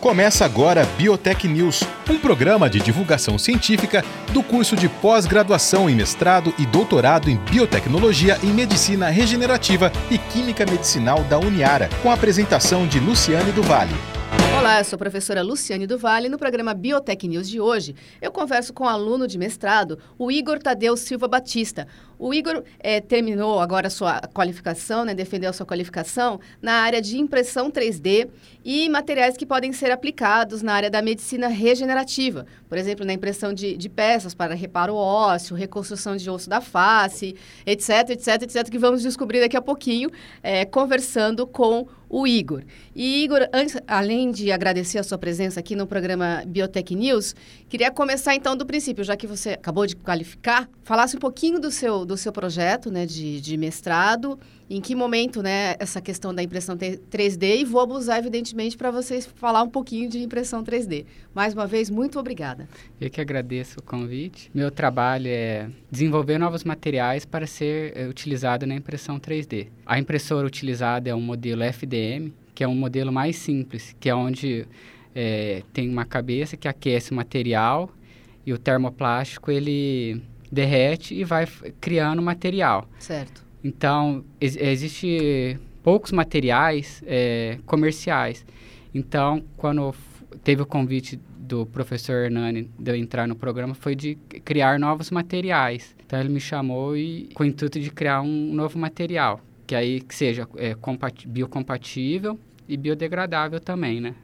Começa agora Biotech News, um programa de divulgação científica do curso de pós-graduação em mestrado e doutorado em biotecnologia e medicina regenerativa e química medicinal da Uniara, com a apresentação de Luciane do Vale. Olá, eu sou a professora Luciane do Vale. No programa Biotech News de hoje, eu converso com o aluno de mestrado, o Igor Tadeu Silva Batista. O Igor é, terminou agora a sua qualificação, né, defendeu a sua qualificação na área de impressão 3D e materiais que podem ser aplicados na área da medicina regenerativa. Por exemplo, na impressão de, de peças para reparo ósseo, reconstrução de osso da face, etc, etc, etc, que vamos descobrir daqui a pouquinho, é, conversando com o Igor. E Igor, antes, além de agradecer a sua presença aqui no programa Biotech News, queria começar então do princípio, já que você acabou de qualificar, falasse um pouquinho do seu, do seu projeto né, de, de mestrado, em que momento né, essa questão da impressão 3D, e vou abusar, evidentemente, para vocês falar um pouquinho de impressão 3D. Mais uma vez, muito obrigada. Eu que agradeço o convite. Meu trabalho é desenvolver novos materiais para ser é, utilizado na impressão 3D. A impressora utilizada é um modelo FDM, que é um modelo mais simples, que é onde é, tem uma cabeça que aquece o material e o termoplástico ele derrete e vai criando material. Certo. Então, ex existe poucos materiais é, comerciais. Então, quando teve o convite do professor Hernani de eu entrar no programa, foi de criar novos materiais. Então, ele me chamou e com o intuito de criar um novo material, que aí que seja é, biocompatível e biodegradável também, né?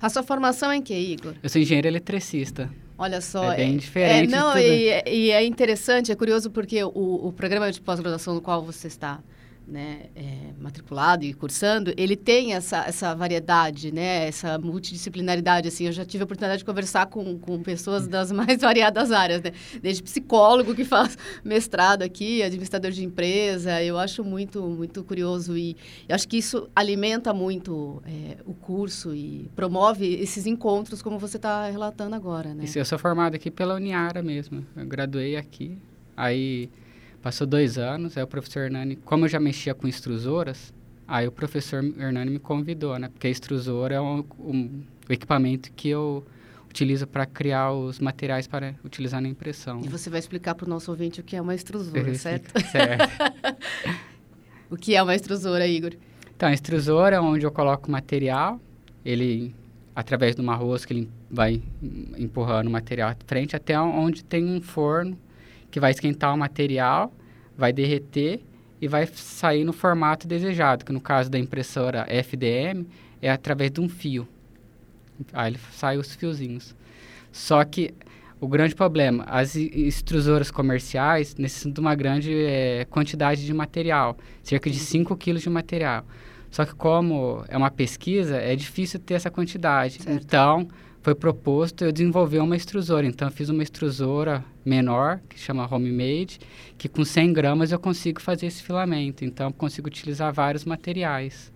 A sua formação é em que, Igor? Eu sou engenheiro eletricista. Olha só. É bem é, diferente. É, não, e, e, é interessante, é curioso porque o, o programa de pós-graduação no qual você está né, é, matriculado e cursando, ele tem essa, essa variedade, né, essa multidisciplinaridade. Assim, eu já tive a oportunidade de conversar com, com pessoas das mais variadas áreas, né? desde psicólogo que faz mestrado aqui, administrador de empresa. Eu acho muito, muito curioso e acho que isso alimenta muito é, o curso e promove esses encontros, como você está relatando agora. Né? Isso, eu sou formado aqui pela Uniara mesmo. Eu graduei aqui, aí Passou dois anos, aí o professor Hernani, como eu já mexia com extrusoras, aí o professor Hernani me convidou, né? Porque a extrusora é um, um, o equipamento que eu utilizo para criar os materiais para utilizar na impressão. E você vai explicar para o nosso ouvinte o que é uma extrusora, certo? Certo. o que é uma extrusora, Igor? Então, a extrusora é onde eu coloco o material, ele, através de uma rosca, ele vai empurrando o material à frente até onde tem um forno que vai esquentar o material, vai derreter e vai sair no formato desejado, que no caso da impressora FDM é através de um fio. Aí sai os fiozinhos. Só que o grande problema, as extrusoras comerciais necessitam de uma grande é, quantidade de material, cerca de 5 kg de material. Só que como é uma pesquisa, é difícil ter essa quantidade. Certo. Então, foi proposto eu desenvolver uma extrusora. Então, eu fiz uma extrusora menor, que chama Homemade, que com 100 gramas eu consigo fazer esse filamento. Então, eu consigo utilizar vários materiais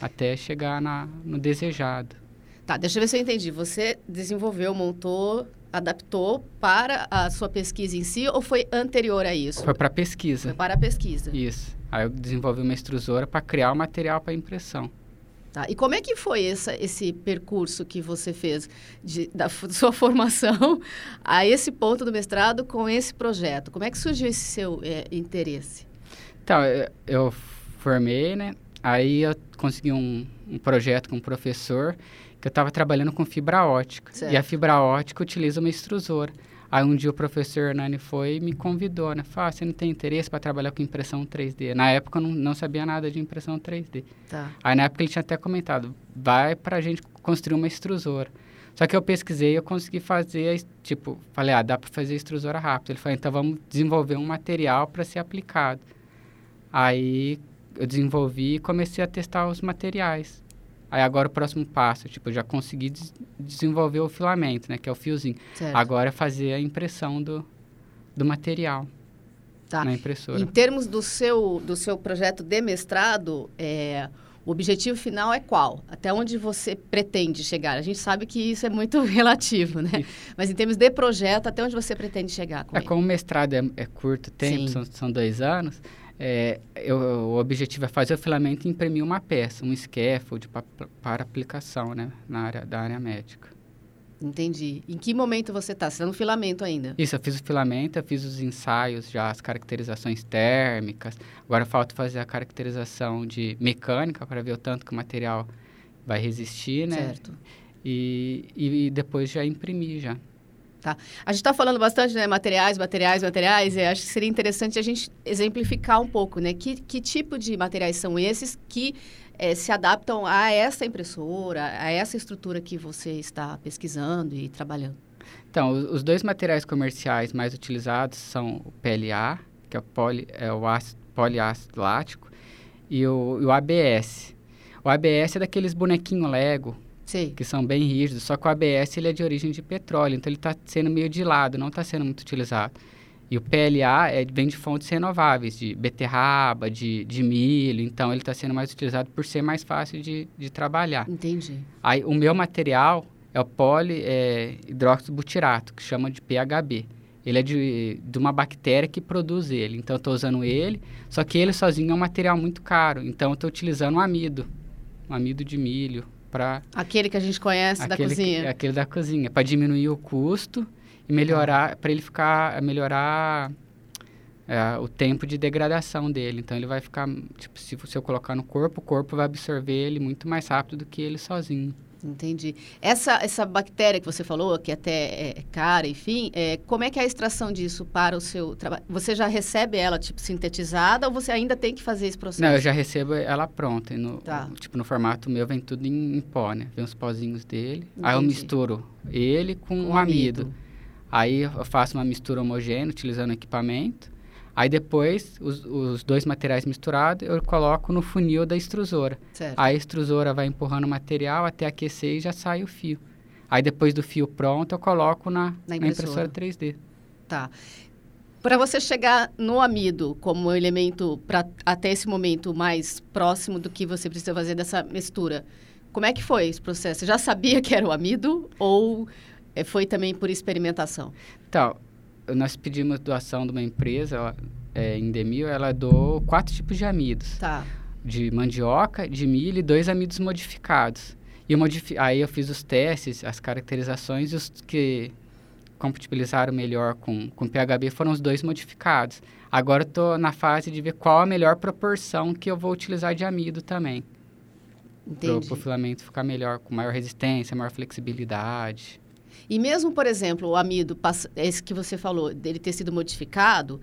até chegar na, no desejado. Tá, deixa eu ver se eu entendi. Você desenvolveu, montou, adaptou para a sua pesquisa em si ou foi anterior a isso? Foi para a pesquisa. Foi para a pesquisa. Isso. Aí eu desenvolvi uma extrusora para criar o material para impressão. Tá. E como é que foi essa, esse percurso que você fez de, da sua formação a esse ponto do mestrado com esse projeto? Como é que surgiu esse seu é, interesse? Então, eu, eu, formei, né? Aí eu consegui um, um projeto com um professor que eu estava trabalhando com fibra ótica. Certo. E a fibra ótica utiliza uma extrusora. Aí um dia o professor Hernani foi e me convidou, né? Falou, ah, você não tem interesse para trabalhar com impressão 3D? Na época eu não, não sabia nada de impressão 3D. Tá. Aí na época ele tinha até comentado, vai para a gente construir uma extrusora. Só que eu pesquisei e eu consegui fazer, tipo, falei, ah, dá para fazer extrusora rápido. Ele falou, então vamos desenvolver um material para ser aplicado. Aí eu desenvolvi e comecei a testar os materiais. Aí agora o próximo passo, tipo, eu já consegui des desenvolver o filamento, né? Que é o fiozinho. Certo. Agora é fazer a impressão do, do material tá. na impressora. Em termos do seu, do seu projeto de mestrado, é, o objetivo final é qual? Até onde você pretende chegar? A gente sabe que isso é muito relativo, né? Isso. Mas em termos de projeto, até onde você pretende chegar com É ele? como o mestrado é, é curto tempo, são, são dois anos, é, eu, o objetivo é fazer o filamento e imprimir uma peça, um scaffold pra, para aplicação né, na área, da área médica. Entendi. Em que momento você está? Você está no filamento ainda? Isso, eu fiz o filamento, eu fiz os ensaios, já as caracterizações térmicas. Agora falta fazer a caracterização de mecânica para ver o tanto que o material vai resistir, né? Certo. E, e, depois já imprimir já. Tá. A gente está falando bastante, né, materiais, materiais, materiais, e acho que seria interessante a gente exemplificar um pouco, né, que, que tipo de materiais são esses que é, se adaptam a essa impressora, a essa estrutura que você está pesquisando e trabalhando? Então, os dois materiais comerciais mais utilizados são o PLA, que é o, poli, é o ácido, poliácido lático, e o, e o ABS. O ABS é daqueles bonequinhos Lego, Sim. que são bem rígidos, só que o ABS ele é de origem de petróleo, então ele está sendo meio de lado, não está sendo muito utilizado. E o PLA é, vem de fontes renováveis, de beterraba, de, de milho, então ele está sendo mais utilizado por ser mais fácil de, de trabalhar. Entendi. Aí o meu material é o polihidróxido é, butirato, que chama de PHB. Ele é de, de uma bactéria que produz ele, então eu estou usando ele, só que ele sozinho é um material muito caro, então eu estou utilizando um amido, um amido de milho para... Aquele que a gente conhece aquele, da cozinha. Que, aquele da cozinha, para diminuir o custo e melhorar, para ele ficar, melhorar é, o tempo de degradação dele. Então ele vai ficar, tipo, se, se eu colocar no corpo, o corpo vai absorver ele muito mais rápido do que ele sozinho. Entendi. Essa, essa bactéria que você falou, que até é cara, enfim, é, como é que é a extração disso para o seu trabalho? Você já recebe ela, tipo, sintetizada ou você ainda tem que fazer esse processo? Não, eu já recebo ela pronta. No, tá. Tipo, no formato meu vem tudo em, em pó, né? Vem os pozinhos dele. Entendi. Aí eu misturo ele com, com o amido. amido. Aí eu faço uma mistura homogênea utilizando equipamento. Aí depois, os, os, dois materiais misturados, eu coloco no funil da extrusora. Certo. A extrusora vai empurrando o material até aquecer e já sai o fio. Aí depois do fio pronto, eu coloco na, na, impressora. na impressora 3D. Tá. Para você chegar no amido como elemento para até esse momento mais próximo do que você precisa fazer dessa mistura, como é que foi esse processo? Você já sabia que era o amido ou é, foi também por experimentação? Então, nós pedimos doação de uma empresa, ela, é, em Demil, ela doou quatro tipos de amidos. Tá. De mandioca, de milho e dois amidos modificados. E modifi aí eu fiz os testes, as caracterizações, e os que compatibilizaram melhor com, com PHB foram os dois modificados. Agora estou na fase de ver qual a melhor proporção que eu vou utilizar de amido também. Para o filamento ficar melhor, com maior resistência, maior flexibilidade. E mesmo, por exemplo, o amido, esse que você falou, dele ter sido modificado,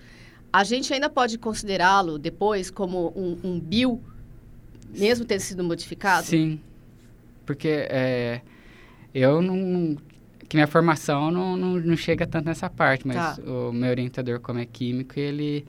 a gente ainda pode considerá-lo depois como um, um bio, mesmo ter sido modificado? Sim, porque é, eu não... Que minha formação não, não, não chega tanto nessa parte, mas tá. o meu orientador, como é químico, ele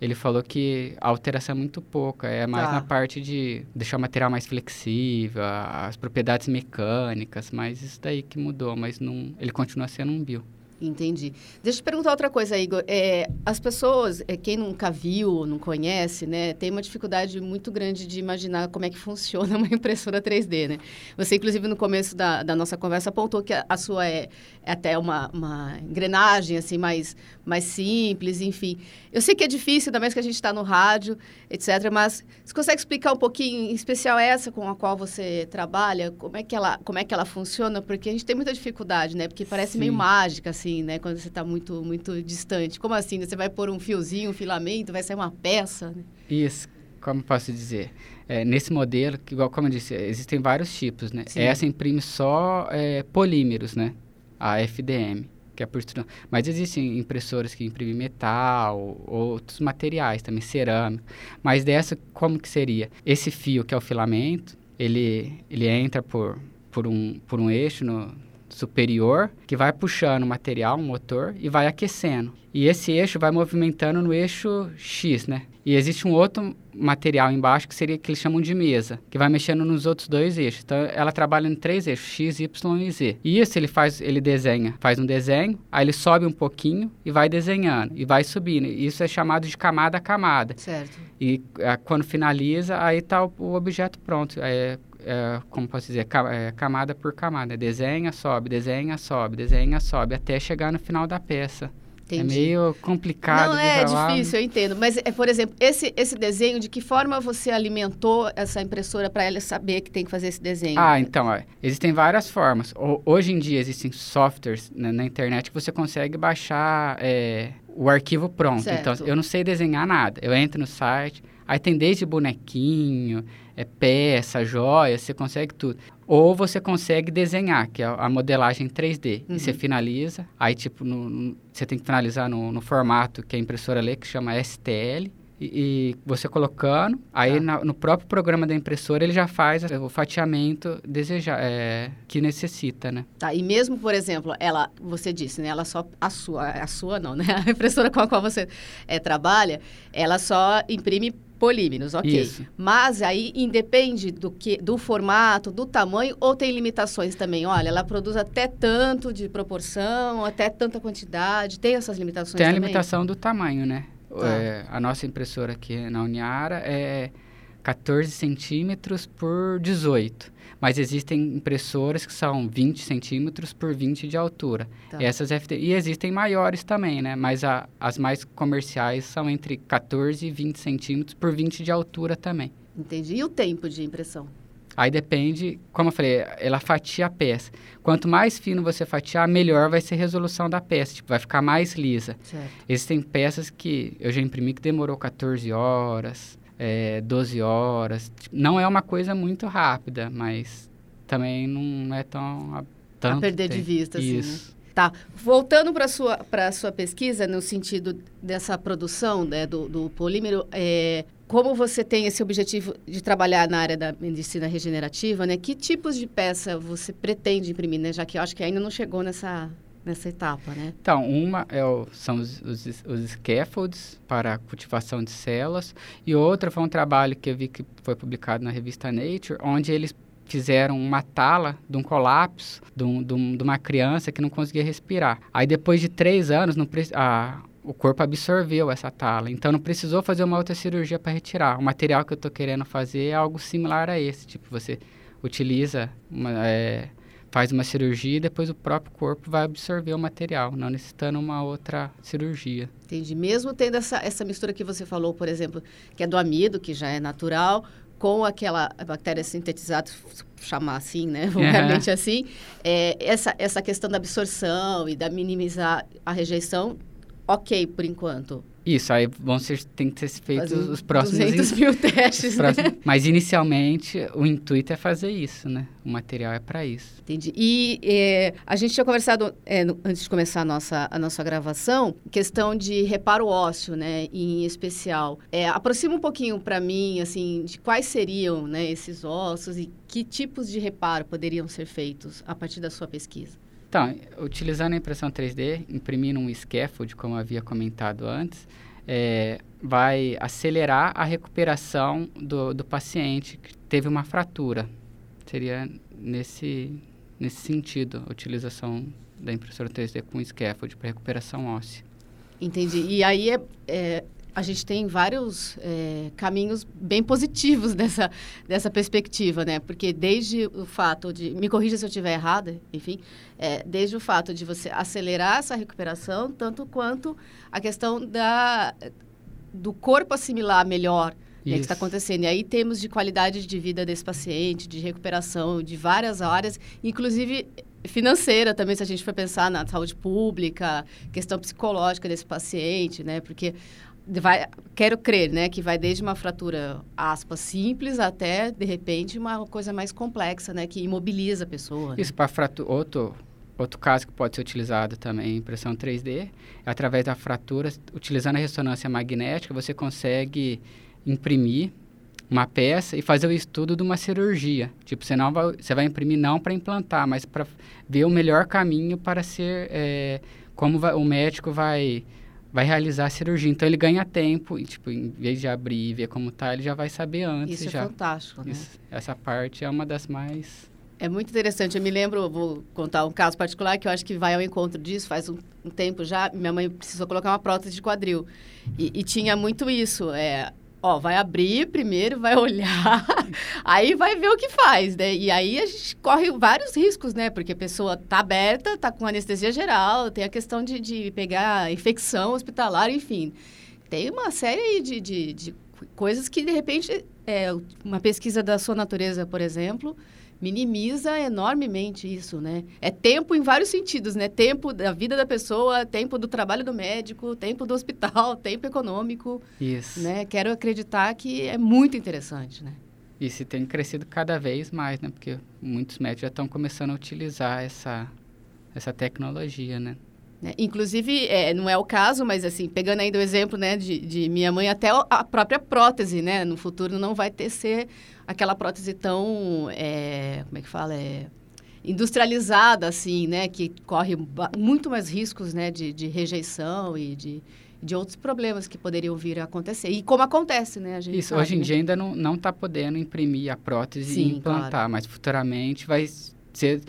ele falou que a alteração é muito pouca, é mais tá. na parte de deixar o material mais flexível, as propriedades mecânicas, mas isso daí que mudou, mas não, ele continua sendo um bio. Entendi. Deixa eu te perguntar outra coisa, Igor. É, as pessoas, é, quem nunca viu, não conhece, né, tem uma dificuldade muito grande de imaginar como é que funciona uma impressora 3D, né? Você, inclusive, no começo da, da nossa conversa, apontou que a, a sua é, é, até uma, uma engrenagem, assim, mais, mais simples, enfim. Eu sei que é difícil, ainda mais que a gente está no rádio, etc., mas você consegue explicar um pouquinho, em especial essa com a qual você trabalha, como é que ela, como é que ela funciona? Porque a gente tem muita dificuldade, né? Porque parece Sim. meio mágica, assim, assim, né? Quando você está muito, muito distante. Como assim? Você vai pôr um fiozinho, um filamento, vai sair uma peça? Né? Isso, como posso dizer? É, nesse modelo, que, igual como eu disse, existem vários tipos, né? Sim. Essa imprime só é, polímeros, né? A FDM, que é por Mas existem impressoras que imprimem metal, outros materiais também, cerâmica. Mas dessa, como que seria? Esse fio, que é o filamento, ele, ele entra por, por, um, por um eixo no, superior que vai puxando o material, o motor, e vai aquecendo. E esse eixo vai movimentando no eixo X, né? E existe um outro material embaixo que seria que eles chamam de mesa, que vai mexendo nos outros dois eixos. Então ela trabalha em três eixos, X, Y e Z. E isso ele faz, ele desenha, faz um desenho, aí ele sobe um pouquinho e vai desenhando e vai subindo. Isso é chamado de camada a camada. Certo. E a, quando finaliza, aí está o, o, objeto pronto. É, é, como posso dizer, é, camada por camada. Desenha, sobe, desenha, sobe, desenha, sobe, até chegar no final da peça. É meio complicado Não, é falar. difícil, eu entendo. Mas, é, por exemplo, esse, esse desenho, de que forma você alimentou essa impressora para ela saber que tem que fazer esse desenho? Ah, então, ó, existem várias formas. O- hoje em dia existem softwares né, na internet que você consegue baixar é, o arquivo pronto. Certo. Então, eu não sei desenhar nada. Eu entro no site, aí tem desde bonequinho, é, peça, joia, você consegue tudo. Ou você consegue desenhar, que é a modelagem 3D. Uhum. E você finaliza, aí tipo, no- no- você tem que finalizar no, no formato que a impressora lê, que chama STL. E, e você colocando, aí Tá. na- no próprio programa da impressora ele já faz o fatiamento deseja, é, que necessita, né? Tá, e mesmo, por exemplo, ela, você disse, né? Ela só, a sua, a sua não, né? A impressora com a qual você eh, trabalha, ela só imprime polímeros, ok. Isso. Mas aí independe do que, do formato, do tamanho, ou tem limitações também? Olha, ela produz até tanto de proporção, até tanta quantidade, tem essas limitações Tem a também? limitação do tamanho, né? Tá. É, a nossa impressora aqui na Uniara é 14 centímetros por 18. Mas existem impressoras que são 20 centímetros por 20 de altura. Tá. Essas FT... E existem maiores também, né? Mas a- as mais comerciais são entre 14 e 20 centímetros por 20 de altura também. Entendi. E o tempo de impressão? Aí depende, como eu falei, ela fatia a peça. Quanto mais fino você fatiar, melhor vai ser a resolução da peça. Tipo, vai ficar mais lisa. Certo. Existem peças que eu já imprimi que demorou 14 horas, é, 12 horas. Tipo, Não é uma coisa muito rápida, mas também não é tão... A, tanto perder de tempo. vista, assim, né? Isso. Tá. Voltando para a sua, pra sua pesquisa, no sentido dessa produção né, do, do polímero, é, como você tem esse objetivo de trabalhar na área da medicina regenerativa, né? Que tipos de peça você pretende imprimir, né? Já que eu acho que ainda não chegou nessa, nessa etapa, né? Então, uma é o- são os, os, os scaffolds para a cultivação de células e outra foi um trabalho que eu vi que foi publicado na revista Nature, onde eles fizeram uma tala de um colapso de, um- de um- de uma criança que não conseguia respirar. Aí depois de três anos, não a- o corpo absorveu essa tala, então não precisou fazer uma outra cirurgia para retirar. O material que eu estou querendo fazer é algo similar a esse, tipo você utiliza uma, é, faz uma cirurgia e depois o próprio corpo vai absorver o material, não necessitando uma outra cirurgia. Entendi. Mesmo tendo essa, essa mistura que você falou, por exemplo, que é do amido, que já é natural, com aquela bactéria sintetizada, chamar assim, né? Vulgarmente assim, é, essa, essa questão da absorção e da minimizar a rejeição, ok por enquanto. Isso, aí vão ser, tem que ser feitos Fazer os próximos... 200 mil testes, né? próximos- Mas inicialmente o intuito é fazer isso, né? O material é para isso. Entendi. E é, a gente tinha conversado, é, no- antes de começar a nossa, a nossa gravação, questão de reparo ósseo, né, em especial. É, aproxima um pouquinho para mim, assim, de quais seriam né, esses ossos e que tipos de reparo poderiam ser feitos a partir da sua pesquisa. Então, utilizando a impressão 3D, imprimindo um scaffold, como havia comentado antes, é, vai acelerar a recuperação do, do paciente que teve uma fratura. Seria nesse, nesse sentido a utilização da impressora 3D com scaffold para recuperação óssea. Entendi. E aí é, é, a gente tem vários é, caminhos bem positivos dessa, dessa perspectiva, né? Porque desde o fato de. Me corrija se eu estiver errada, enfim. é, desde o fato de você acelerar essa recuperação, tanto quanto a questão da, do corpo assimilar melhor né, que está acontecendo. E aí temos de qualidade de vida desse paciente, de recuperação de várias áreas, inclusive financeira também, se a gente for pensar na saúde pública, questão psicológica desse paciente, né? Porque vai, quero crer, né, que vai desde uma fratura, aspas, simples até, de repente, uma coisa mais complexa, né, que imobiliza a pessoa. né? Isso para fratura. Outro, outro caso que pode ser utilizado também, impressão 3D, é através da fratura, utilizando a ressonância magnética, você consegue imprimir uma peça e fazer o estudo de uma cirurgia. Tipo, você, não vai, você vai imprimir não para implantar, mas para ver o melhor caminho para ser. é, como vai- o médico vai, vai realizar a cirurgia. Então ele ganha tempo e, tipo, em vez de abrir e ver como tá, ele já vai saber antes. Isso é já. fantástico, né? Isso- essa parte é uma das mais. É muito interessante. Eu me lembro, eu vou contar um caso particular que eu acho que vai ao encontro disso. Faz um, um tempo já, minha mãe precisou colocar uma prótese de quadril. E, e tinha muito isso. É, Ó, vai abrir primeiro, vai olhar, aí vai ver o que faz, né? E aí a gente corre vários riscos, né? Porque a pessoa tá aberta, tá com anestesia geral, tem a questão de, de pegar infecção hospitalar, enfim. Tem uma série de, de, de coisas que, de repente, é, uma pesquisa da sua natureza, por exemplo, minimiza enormemente isso, né? É tempo em vários sentidos, né? Tempo da vida da pessoa, tempo do trabalho do médico, tempo do hospital, tempo econômico. Isso. Né? Quero acreditar que é muito interessante, né? Isso tem crescido cada vez mais, né? Porque muitos médicos já estão começando a utilizar essa, essa tecnologia, né? Né? Inclusive, é, não é o caso, mas assim, pegando ainda o exemplo né, de, de, minha mãe, até a própria prótese, né? No futuro não vai ter ser aquela prótese tão, é, como é que fala? É, industrializada, assim, né? Que corre muito mais riscos, né? De, de rejeição e de, de outros problemas que poderiam vir a acontecer. E como acontece, né? Isso, sabe, hoje em né? dia ainda não está podendo imprimir a prótese Sim, e implantar, claro. mas futuramente vai ser...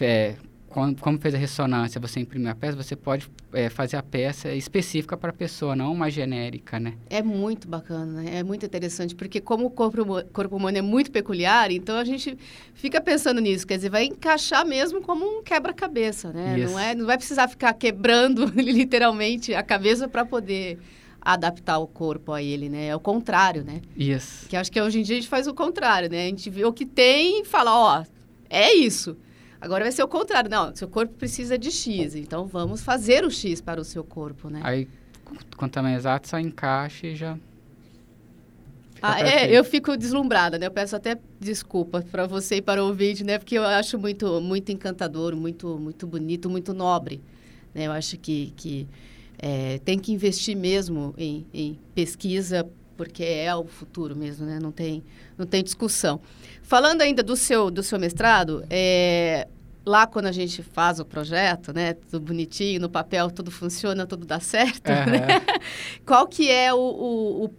É, como, como fez a ressonância, você imprimiu a peça, você pode é, fazer a peça específica para a pessoa, não uma genérica, né? É muito bacana, né? é muito interessante, porque como o corpo, corpo humano é muito peculiar, então a gente fica pensando nisso, quer dizer, vai encaixar mesmo como um quebra-cabeça, né? Isso. Não, é, não vai precisar ficar quebrando literalmente a cabeça para poder adaptar o corpo a ele, né? É o contrário, né? Isso. Que acho que hoje em dia a gente faz o contrário, né? A gente vê o que tem e fala, ó, é isso. Agora vai ser o contrário. Não, seu corpo precisa de X, então vamos fazer o X para o seu corpo, né? Aí, com o tamanho exato, só encaixa e já... Ah, é, eu fico deslumbrada, né? Eu peço até desculpa para você e para o ouvinte, né? Porque eu acho muito, muito encantador, muito, muito bonito, muito nobre. Né? Eu acho que, que é, tem que investir mesmo em, em pesquisa, porque é o futuro mesmo, né? Não tem, não tem discussão. Falando ainda do seu, do seu mestrado, é, lá quando a gente faz o projeto, né? Tudo bonitinho, no papel, tudo funciona, tudo dá certo, né? Aham. Qual que é o, o, o,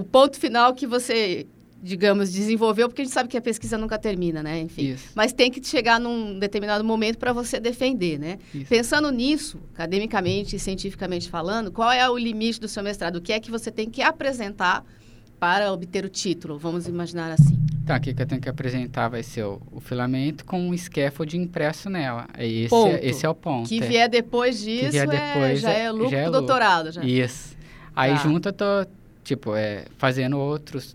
o ponto final que você, digamos, desenvolveu? Porque a gente sabe que a pesquisa nunca termina, né? Enfim. Isso. Mas tem que chegar num determinado momento para você defender, né? Isso. Pensando nisso, academicamente e cientificamente falando, qual é o limite do seu mestrado? O que é que você tem que apresentar para obter o título? Vamos imaginar assim. Então, aqui que eu tenho que apresentar vai ser o, o filamento com um scaffold impresso nela. É Esse, Ponto. é, esse é o ponto. que é. vier depois disso, vier é- depois já é- é lucro já é do doutorado. Já. Isso. Aí Tá. junto eu tô, tipo, é, fazendo outros,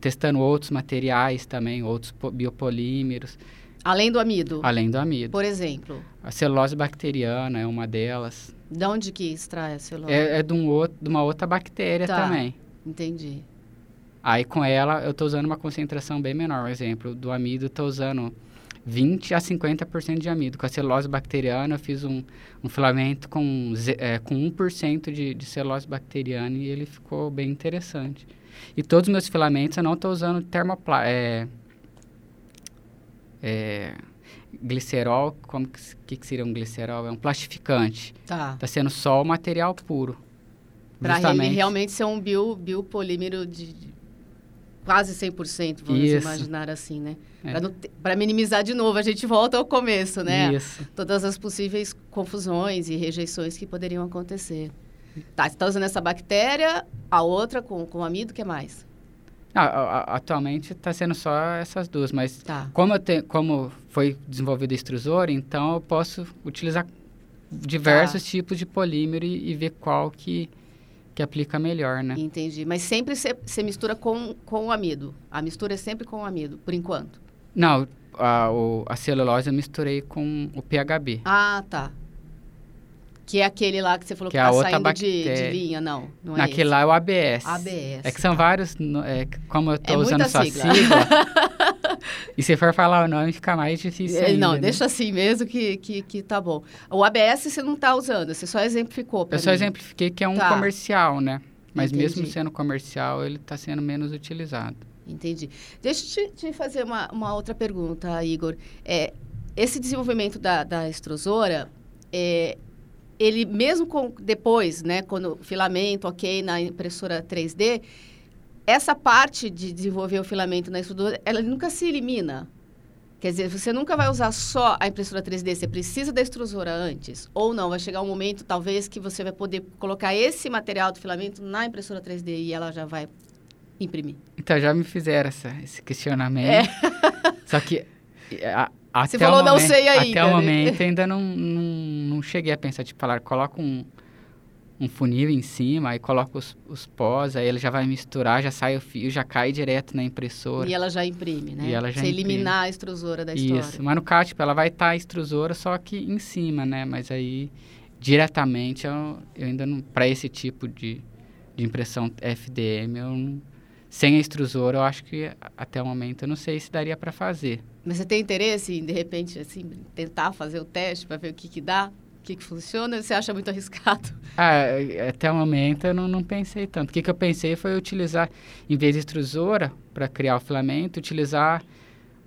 testando outros materiais também, outros po- biopolímeros, Além do amido, além do amido. por exemplo. A celulose bacteriana é uma delas. De onde que extrai a celulose? É, é de, um outro, de uma outra bactéria Tá. também. Entendi. Aí com ela eu tô usando uma concentração bem menor. Por exemplo, do amido eu tô usando 20 a 50% de amido. Com a celulose bacteriana eu fiz um, um filamento com, é, com 1% de, de celulose bacteriana e ele ficou bem interessante. E todos os meus filamentos eu não estou usando termopla é, é, glicerol, como que, que, seria um glicerol? É um plastificante. Tá. Está sendo só o material puro. Para ele realmente ser um bio, biopolímero de quase 100%, vamos Isso. imaginar assim, né? É. Para minimizar de novo, a gente volta ao começo, né? Isso. Todas as possíveis confusões e rejeições que poderiam acontecer. Tá, você está usando essa bactéria, a outra com, com amido, o que mais? Ah, a- a- atualmente está sendo só essas duas, mas Tá. como, te, como foi desenvolvido o extrusor, então eu posso utilizar diversos Tá. tipos de polímero e, e ver qual que, que aplica melhor, né? Entendi. Mas sempre você mistura com, com o amido. A mistura é sempre com o amido, por enquanto. Não, a, o- a celulose eu misturei com o PHB. Ah, tá. Que é aquele lá que você falou que, Que é tá outra saindo de, de linha, não. Não é Naquele esse. lá é o ABS. ABS. É que são tá. vários, é, como eu estou É usando só sigla. sigla, e se for falar o nome fica mais difícil É, ainda, não, né? deixa assim mesmo que, que, que tá bom. O ABS você não tá usando, você só exemplificou Eu só mim. exemplifiquei que é um Tá. comercial, né? Mas mesmo Entendi. sendo comercial, ele está sendo menos utilizado. Entendi. Deixa eu te, te fazer uma, uma outra pergunta, Igor. É, esse desenvolvimento da, da extrusora, é, ele mesmo com, depois, né, quando filamento, ok, na impressora 3D, essa parte de desenvolver o filamento na extrusora, ela nunca se elimina. Quer dizer, você nunca vai usar só a impressora 3D, você precisa da extrusora antes. Ou não, vai chegar um momento, talvez, que você vai poder colocar esse material do filamento na impressora 3D e ela já vai imprimir? Então, já me fizeram essa, esse questionamento. É. Só que a, até Você falou o momento, não sei ainda. Até o né? momento ainda não, não, não cheguei a pensar, tipo, falar, coloca um, um funil em cima, aí coloca os, os pós, aí ele já vai misturar, já sai o fio, já cai direto na impressora. E ela já imprime, né? E ela já Você imprime. eliminar a extrusora da história. Isso, mas no caso, tipo, ela vai estar a extrusora só que em cima, né? Mas aí, diretamente, eu, eu ainda não... Para esse tipo de, de impressão FDM, eu não, sem a extrusora, eu acho que até o momento eu não sei se daria para fazer. Mas você tem interesse em, de repente, assim, tentar fazer o teste para ver o que que dá? O que que funciona? Você acha muito arriscado? Ah, até o momento eu não, não pensei tanto. O que, que eu pensei foi utilizar, em vez de extrusora, para criar o filamento, utilizar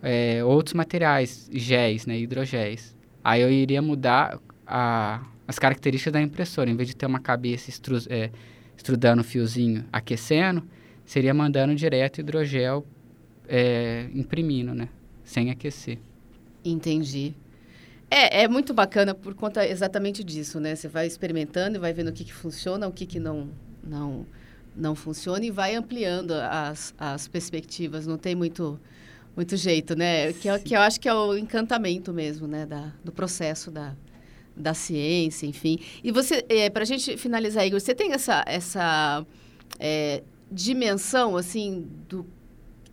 é, outros materiais, géis, né, hidrogéis. Aí eu iria mudar a, as características da impressora. Em vez de ter uma cabeça estru, é, estrudando o fiozinho, aquecendo, seria mandando direto hidrogel é, imprimindo, né, sem aquecer. Entendi. É, é muito bacana por conta exatamente disso, né? Você vai experimentando e vai vendo o que, que funciona, o que, que não, não, não funciona e vai ampliando as, as perspectivas. Não tem muito, muito jeito, né? Que, é- que eu acho que é o encantamento mesmo, né? Da, do processo da, da ciência, enfim. E você, é, para a gente finalizar, Igor, você tem essa, essa é, dimensão, assim, do,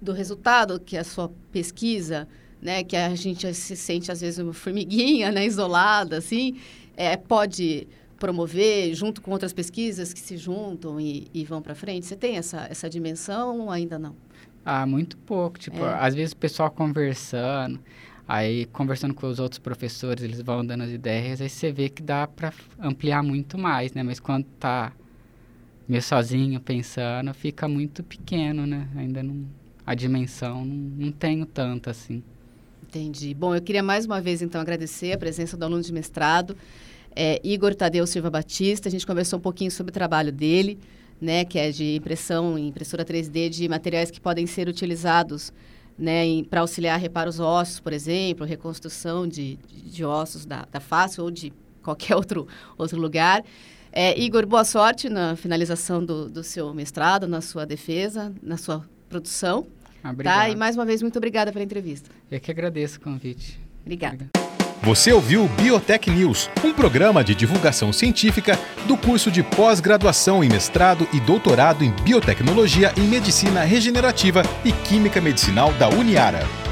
do resultado que a sua pesquisa né, que a gente se sente às vezes uma formiguinha, né, isolada, assim, é, pode promover junto com outras pesquisas que se juntam e, e vão para frente. Você tem essa essa dimensão ou ainda não? Ah, muito pouco. Tipo, É. às vezes o pessoal conversando, aí conversando com os outros professores, eles vão dando as ideias, aí você vê que dá para ampliar muito mais, né? Mas quando tá meio sozinho pensando, fica muito pequeno, né? Ainda não a dimensão não, não tenho tanto assim. Entendi. Bom, eu queria mais uma vez, então, agradecer a presença do aluno de mestrado, é, Igor Tadeu Silva Batista. A gente conversou um pouquinho sobre o trabalho dele, né, que é de impressão impressora 3D de materiais que podem ser utilizados né, para auxiliar reparos ósseos, por exemplo, reconstrução de, de ossos da, da face ou de qualquer outro, outro lugar. É, Igor, boa sorte na finalização do, do seu mestrado, na sua defesa, na sua produção. Ah, Obrigado. Tá? E mais uma vez, muito obrigada pela entrevista. Eu que agradeço o convite. Obrigada. Você ouviu Biotech News, um programa de divulgação científica do curso de pós-graduação em mestrado e doutorado em biotecnologia em medicina regenerativa e química medicinal da Uniara.